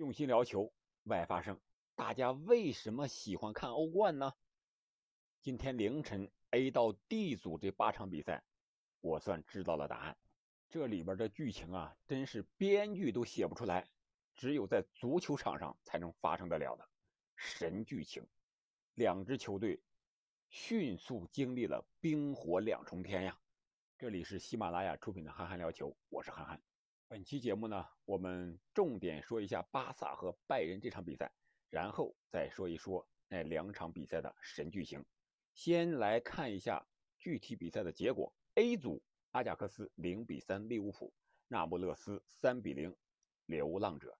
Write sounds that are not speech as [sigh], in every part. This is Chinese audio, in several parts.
用心聊球，外发生。大家为什么喜欢看欧冠呢？今天凌晨 A 到 D 组这八场比赛，我算知道了答案。这里边的剧情啊，真是编剧都写不出来，只有在足球场上才能发生得了的神剧情。两支球队迅速经历了冰火两重天呀！这里是喜马拉雅出品的《憨憨聊球》，我是憨憨。本期节目呢，我们重点说一下巴萨和拜仁这场比赛，然后再说一说那两场比赛的神剧情。先来看一下具体比赛的结果：A 组，阿贾克斯零比三利物浦，那不勒斯三比零流浪者。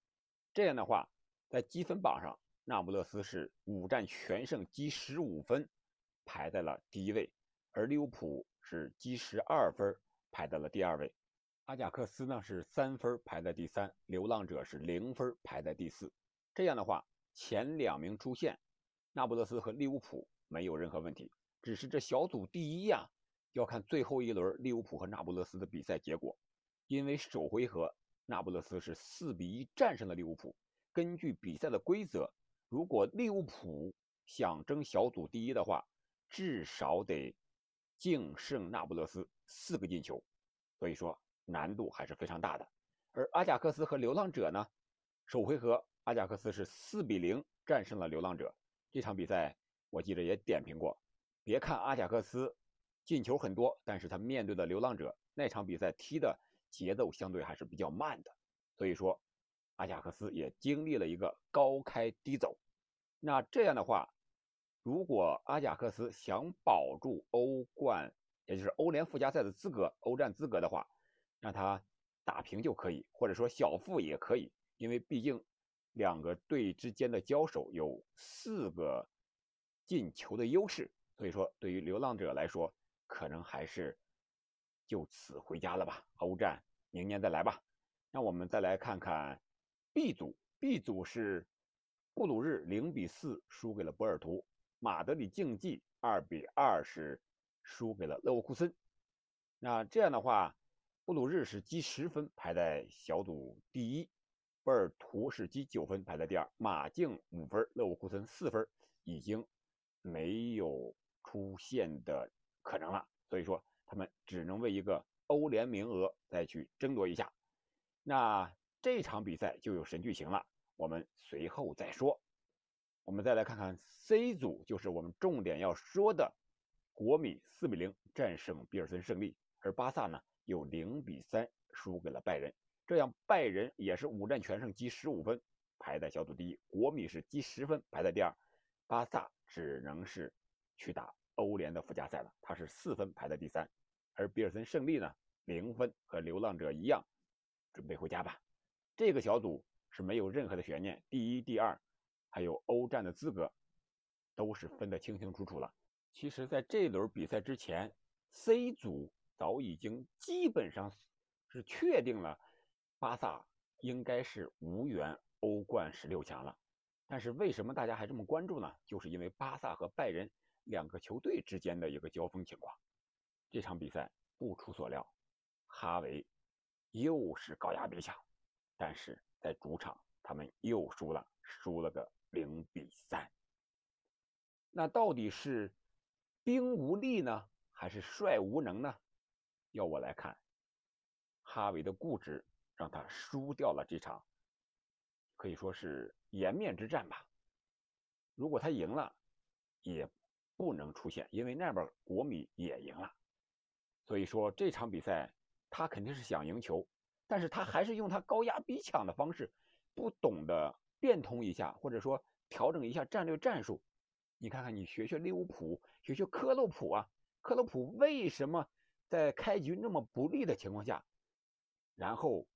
这样的话，在积分榜上，那不勒斯是五战全胜，积十五分，排在了第一位；而利物浦是积十二分，排在了第二位。阿贾克斯呢是三分排在第三，流浪者是零分排在第四。这样的话，前两名出线，那不勒斯和利物浦没有任何问题。只是这小组第一呀，要看最后一轮利物浦和那不勒斯的比赛结果。因为首回合那不勒斯是四比一战胜了利物浦。根据比赛的规则，如果利物浦想争小组第一的话，至少得净胜那不勒斯四个进球。所以说。难度还是非常大的，而阿贾克斯和流浪者呢？首回合阿贾克斯是四比零战胜了流浪者。这场比赛我记得也点评过。别看阿贾克斯进球很多，但是他面对的流浪者那场比赛踢的节奏相对还是比较慢的。所以说，阿贾克斯也经历了一个高开低走。那这样的话，如果阿贾克斯想保住欧冠，也就是欧联附加赛的资格、欧战资格的话，让他打平就可以，或者说小负也可以，因为毕竟两个队之间的交手有四个进球的优势，所以说对于流浪者来说，可能还是就此回家了吧。欧战明年再来吧。那我们再来看看 B 组，B 组是布鲁日零比四输给了波尔图，马德里竞技二比二是输给了勒沃库森。那这样的话。布鲁日是积十分排在小组第一，波尔图是积九分排在第二，马竞五分，勒沃库森四分，已经没有出线的可能了。所以说，他们只能为一个欧联名额再去争夺一下。那这场比赛就有神剧情了，我们随后再说。我们再来看看 C 组，就是我们重点要说的，国米四比零战胜比尔森胜利，而巴萨呢？有零比三输给了拜仁，这样拜仁也是五战全胜，积十五分，排在小组第一。国米是积十分，排在第二。巴萨只能是去打欧联的附加赛了，他是四分排在第三。而比尔森胜利呢，零分，和流浪者一样，准备回家吧。这个小组是没有任何的悬念，第一、第二，还有欧战的资格，都是分得清清楚楚了。其实，在这轮比赛之前，C 组。早已经基本上是确定了，巴萨应该是无缘欧冠十六强了。但是为什么大家还这么关注呢？就是因为巴萨和拜仁两个球队之间的一个交锋情况。这场比赛不出所料，哈维又是高压逼抢，但是在主场他们又输了，输了个零比三。那到底是兵无力呢，还是帅无能呢？要我来看，哈维的固执让他输掉了这场，可以说是颜面之战吧。如果他赢了，也不能出现，因为那边国米也赢了。所以说这场比赛他肯定是想赢球，但是他还是用他高压逼抢的方式，不懂得变通一下，或者说调整一下战略战术。你看看，你学学利物浦，学学克洛普啊，克洛普为什么？在开局那么不利的情况下，然后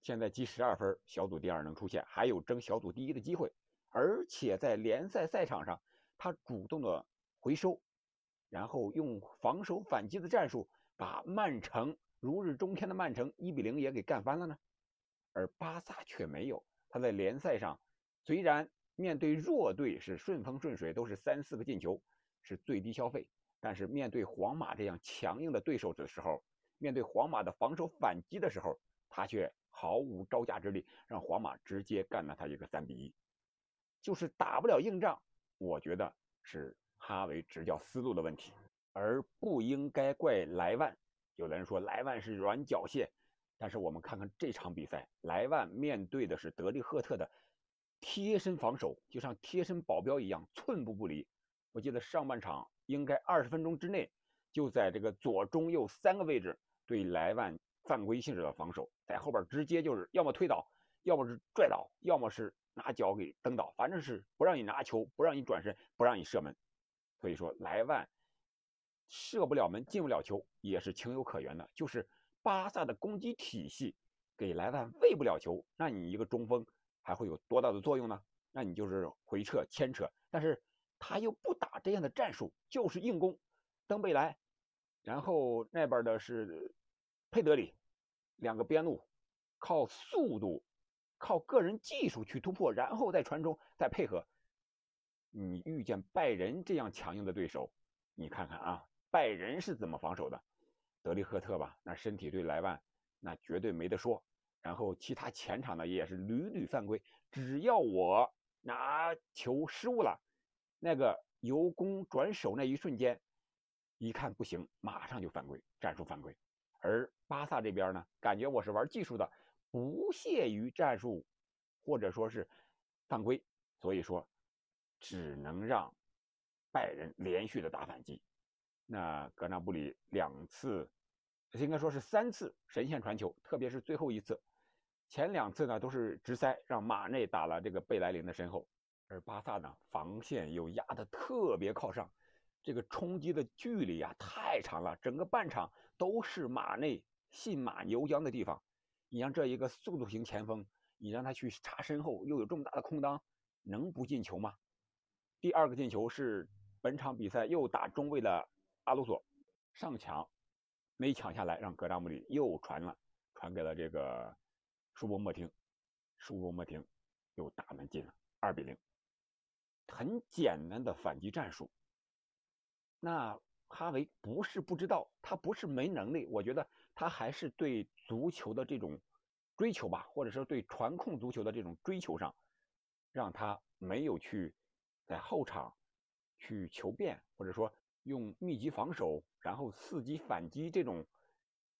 现在积十二分，小组第二能出线，还有争小组第一的机会。而且在联赛赛场上，他主动的回收，然后用防守反击的战术，把曼城如日中天的曼城一比零也给干翻了呢。而巴萨却没有，他在联赛上虽然面对弱队是顺风顺水，都是三四个进球，是最低消费。但是面对皇马这样强硬的对手的时候，面对皇马的防守反击的时候，他却毫无招架之力，让皇马直接干了他一个三比一，就是打不了硬仗。我觉得是哈维执教思路的问题，而不应该怪莱万。有的人说莱万是软脚蟹，但是我们看看这场比赛，莱万面对的是德利赫特的贴身防守，就像贴身保镖一样，寸步不离。我记得上半场应该二十分钟之内，就在这个左中右三个位置对莱万犯规性质的防守，在后边直接就是要么推倒，要么是拽倒，要么是拿脚给蹬倒，反正是不让你拿球，不让你转身，不让你射门。所以说莱万射不了门，进不了球也是情有可原的。就是巴萨的攻击体系给莱万喂不了球，那你一个中锋还会有多大的作用呢？那你就是回撤牵扯，但是。他又不这样的战术，就是硬攻，登贝莱，然后那边的是佩德里，两个边路，靠速度，靠个人技术去突破，然后再传中，再配合。你遇见拜仁这样强硬的对手，你看看啊，拜仁是怎么防守的？德利赫特吧，那身体对莱万那绝对没得说。然后其他前场呢也是屡屡犯规，只要我拿球失误了。那个由攻转守那一瞬间，一看不行，马上就犯规，战术犯规。而巴萨这边呢，感觉我是玩技术的，不屑于战术，或者说是犯规，所以说只能让拜仁连续的打反击。那格纳布里两次，应该说是三次神仙传球，特别是最后一次，前两次呢都是直塞，让马内打了这个贝莱林的身后。而巴萨呢，防线又压得特别靠上，这个冲击的距离啊太长了，整个半场都是马内信马由缰的地方。你让这一个速度型前锋，你让他去插身后，又有这么大的空当，能不进球吗？第二个进球是本场比赛又打中卫的阿鲁索上抢，没抢下来，让格扎姆里又传了，传给了这个舒波莫廷，舒波莫廷又打门进了，二比零。很简单的反击战术。那哈维不是不知道，他不是没能力，我觉得他还是对足球的这种追求吧，或者说对传控足球的这种追求上，让他没有去在后场去求变，或者说用密集防守，然后伺机反击这种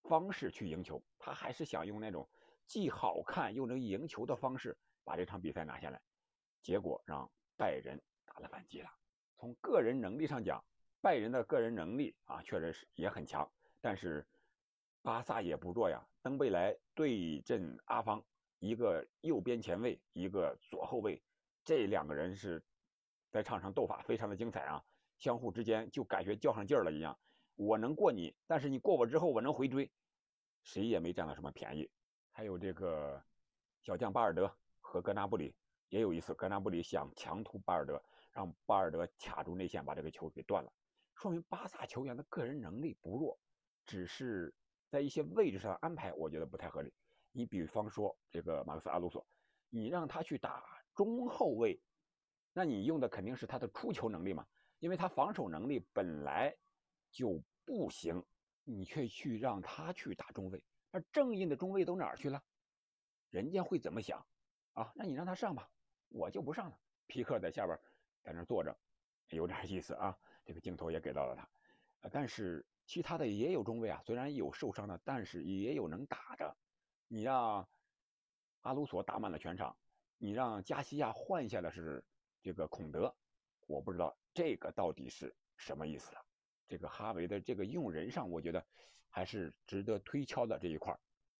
方式去赢球。他还是想用那种既好看又能赢球的方式把这场比赛拿下来，结果让。拜仁打了反击了。从个人能力上讲，拜仁的个人能力啊，确实是也很强。但是巴萨也不弱呀。登贝莱对阵阿方，一个右边前卫，一个左后卫，这两个人是在场上斗法，非常的精彩啊。相互之间就感觉较上劲儿了一样。我能过你，但是你过我之后，我能回追，谁也没占到什么便宜。还有这个小将巴尔德和格纳布里。也有一次，格纳布里想强突巴尔德，让巴尔德卡住内线，把这个球给断了。说明巴萨球员的个人能力不弱，只是在一些位置上安排，我觉得不太合理。你比方说这个马克思阿鲁索，你让他去打中后卫，那你用的肯定是他的出球能力嘛？因为他防守能力本来就不行，你却去让他去打中卫，那正印的中卫都哪儿去了？人家会怎么想啊？那你让他上吧。我就不上了。皮克在下边，在那坐着，有点意思啊。这个镜头也给到了他，但是其他的也有中卫啊，虽然有受伤的，但是也有能打的。你让阿鲁索打满了全场，你让加西亚换下的是这个孔德，我不知道这个到底是什么意思了。这个哈维的这个用人上，我觉得还是值得推敲的这一块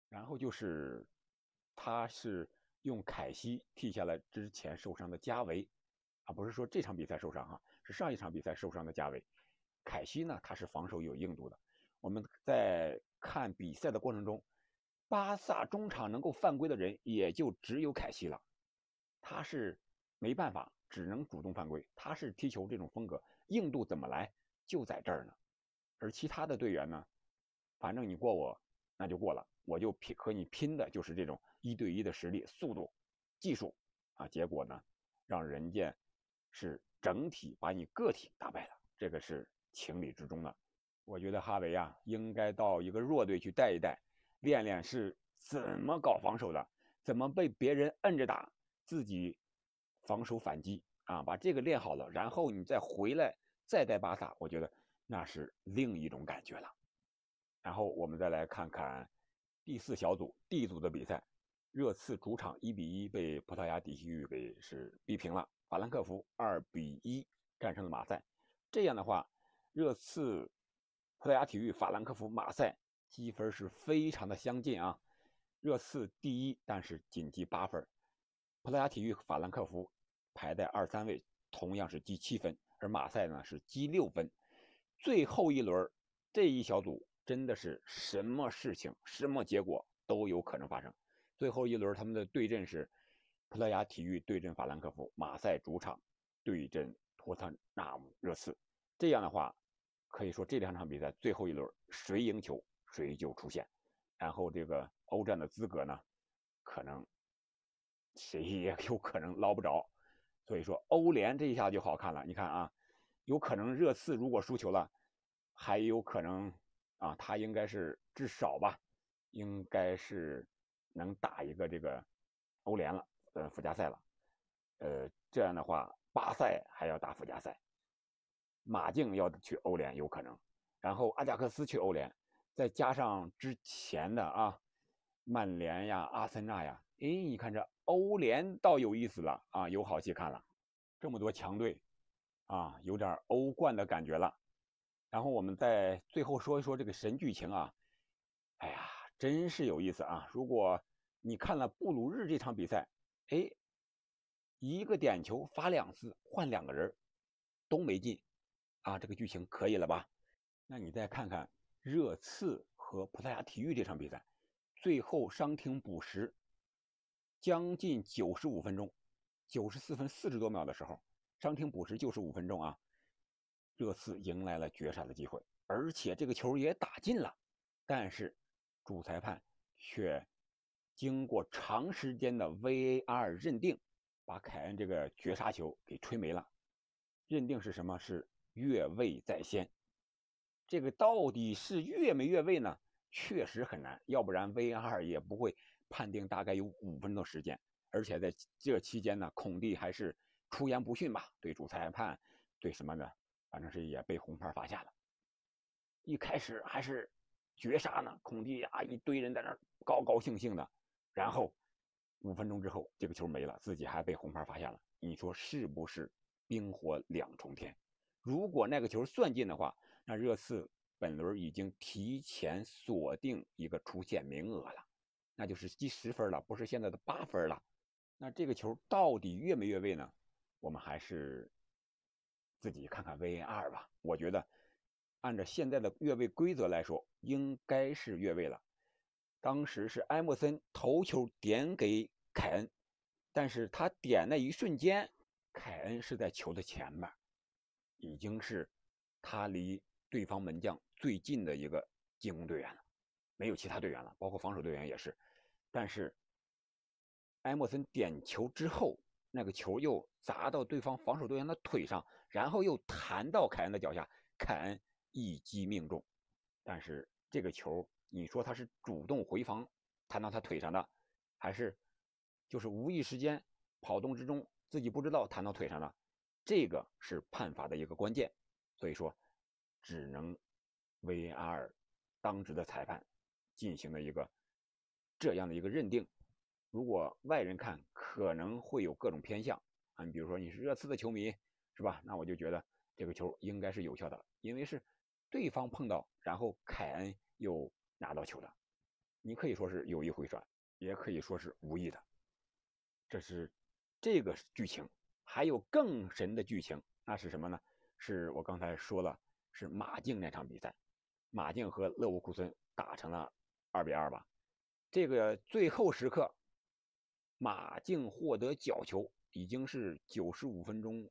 然后就是他是。用凯西替下了之前受伤的加维，啊，不是说这场比赛受伤哈，是上一场比赛受伤的加维。凯西呢，他是防守有硬度的。我们在看比赛的过程中，巴萨中场能够犯规的人也就只有凯西了。他是没办法，只能主动犯规。他是踢球这种风格，硬度怎么来就在这儿呢。而其他的队员呢，反正你过我，那就过了，我就拼和你拼的就是这种。一对一的实力、速度、技术啊，结果呢，让人家是整体把你个体打败了，这个是情理之中的。我觉得哈维啊，应该到一个弱队去带一带，练练是怎么搞防守的，怎么被别人摁着打，自己防守反击啊，把这个练好了，然后你再回来再带巴萨，我觉得那是另一种感觉了。然后我们再来看看第四小组 D 组的比赛，热刺主场一比一被葡萄牙体育给是逼平了，法兰克福二比一战胜了马赛。这样的话，热刺、葡萄牙体育、法兰克福、马赛积分是非常的相近啊。热刺第一，但是仅积八分；葡萄牙体育、法兰克福排在二三位，同样是积七分，而马赛呢是积六分。最后一轮这一小组。真的是什么事情、什么结果都有可能发生。最后一轮他们的对阵是葡萄牙体育对阵法兰克福，马赛主场对阵托特纳姆热刺。这样的话，可以说这两场比赛最后一轮谁赢球谁就出线，然后这个欧战的资格呢，可能谁也 [laughs] 有可能捞不着。所以说欧联这一下就好看了。你看啊，有可能热刺如果输球了，还有可能。啊，他应该是至少吧，应该是能打一个这个欧联了，呃，附加赛了。呃，这样的话，巴塞还要打附加赛，马竞要去欧联有可能，然后阿贾克斯去欧联，再加上之前的啊，曼联呀、阿森纳呀，哎，你看这欧联倒有意思了啊，有好戏看了，这么多强队，啊，有点欧冠的感觉了。然后我们再最后说一说这个神剧情啊，哎呀，真是有意思啊！如果你看了布鲁日这场比赛，哎，一个点球罚两次，换两个人，都没进，啊，这个剧情可以了吧？那你再看看热刺和葡萄牙体育这场比赛，最后伤停补时，将近九十五分钟，九十四分四十多秒的时候，伤停补时就是五分钟啊。热刺迎来了绝杀的机会，而且这个球也打进了，但是主裁判却经过长时间的 VAR 认定，把凯恩这个绝杀球给吹没了。认定是什么？是越位在先。这个到底是越没越位呢？确实很难，要不然 VAR 也不会判定大概有五分钟时间。而且在这期间呢，孔蒂还是出言不逊吧，对主裁判，对什么呢？反正是也被红牌罚下了。一开始还是绝杀呢，孔蒂啊，一堆人在那高高兴兴的。然后五分钟之后，这个球没了，自己还被红牌罚下了。你说是不是冰火两重天？如果那个球算进的话，那热刺本轮已经提前锁定一个出线名额了，那就是积十分了，不是现在的八分了。那这个球到底越没越位呢？我们还是。自己看看 VAR 吧，我觉得按照现在的越位规则来说，应该是越位了。当时是埃莫森头球点给凯恩，但是他点那一瞬间，凯恩是在球的前面，已经是他离对方门将最近的一个进攻队员了，没有其他队员了，包括防守队员也是。但是埃莫森点球之后。那个球又砸到对方防守队员的腿上，然后又弹到凯恩的脚下，凯恩一击命中。但是这个球，你说他是主动回防弹到他腿上的，还是就是无意时间跑动之中自己不知道弹到腿上的？这个是判罚的一个关键。所以说，只能 VAR 当值的裁判进行了一个这样的一个认定。如果外人看，可能会有各种偏向啊。你比如说你是热刺的球迷，是吧？那我就觉得这个球应该是有效的，因为是对方碰到，然后凯恩又拿到球的。你可以说是有意回传，也可以说是无意的。这是这个剧情，还有更神的剧情，那是什么呢？是我刚才说了，是马竞那场比赛，马竞和勒沃库森打成了二比二吧。这个最后时刻。马竞获得角球已经是九十五分钟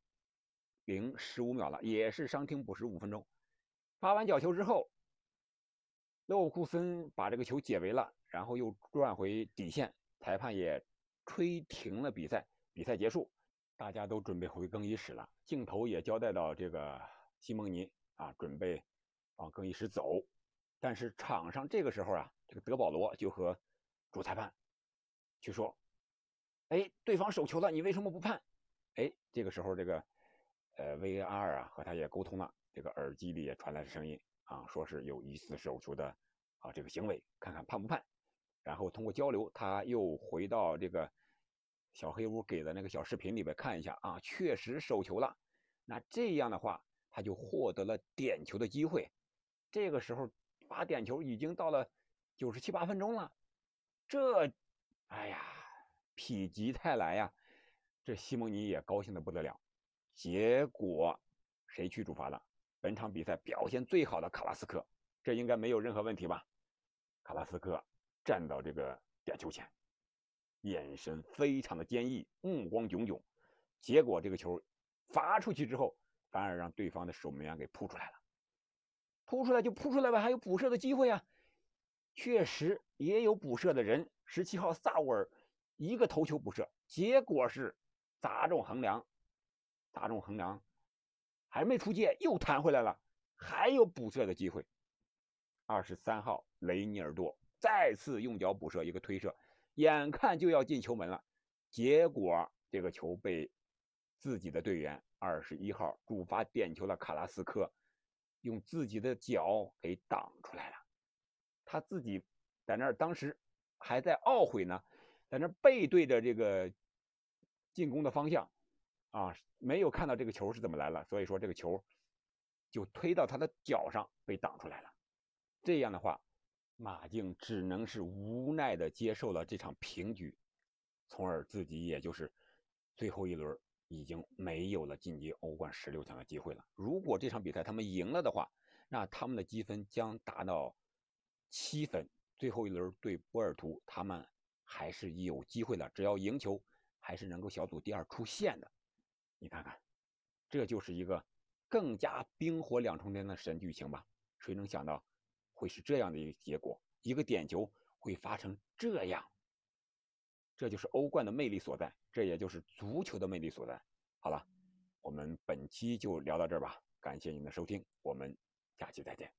零十五秒了，也是伤停补时五分钟。发完角球之后，勒沃库森把这个球解围了，然后又转回底线，裁判也吹停了比赛，比赛结束，大家都准备回更衣室了。镜头也交代到这个西蒙尼啊，准备往更衣室走，但是场上这个时候啊，这个德保罗就和主裁判去说：“哎，对方手球了，你为什么不判？”哎，这个时候这个呃 VAR 啊和他也沟通了，这个耳机里也传来声音啊，说是有疑似手球的啊这个行为，看看判不判。然后通过交流，他又回到这个小黑屋给的那个小视频里边看一下啊，确实手球了。那这样的话，他就获得了点球的机会。这个时候罚点球已经到了九十七八分钟了，这，哎呀，否极泰来呀！这西蒙尼也高兴的不得了。结果谁去主罚了？本场比赛表现最好的卡拉斯克，这应该没有任何问题吧？卡拉斯克。站到这个点球前，眼神非常的坚毅，目光炯炯。结果这个球罚出去之后，反而让对方的守门员给扑出来了。扑出来就扑出来吧，还有补射的机会啊！确实也有补射的人，十七号萨乌尔一个头球补射，结果是砸中横梁，砸中横梁，还没出界又弹回来了，还有补射的机会。二十三号雷尼尔多。再次用脚补射一个推射，眼看就要进球门了，结果这个球被自己的队员二十一号主罚点球的卡拉斯科用自己的脚给挡出来了。他自己在那儿当时还在懊悔呢，在那背对着这个进攻的方向啊，没有看到这个球是怎么来了，所以说这个球就推到他的脚上被挡出来了。这样的话。马竞只能是无奈的接受了这场平局，从而自己也就是最后一轮已经没有了晋级欧冠十六强的机会了。如果这场比赛他们赢了的话，那他们的积分将达到七分，最后一轮对波尔图，他们还是有机会的，只要赢球，还是能够小组第二出线的。你看看，这就是一个更加冰火两重天的神剧情吧？谁能想到？会是这样的一个结果，一个点球会发成这样，这就是欧冠的魅力所在，这也就是足球的魅力所在。好了，我们本期就聊到这儿吧，感谢您的收听，我们下期再见。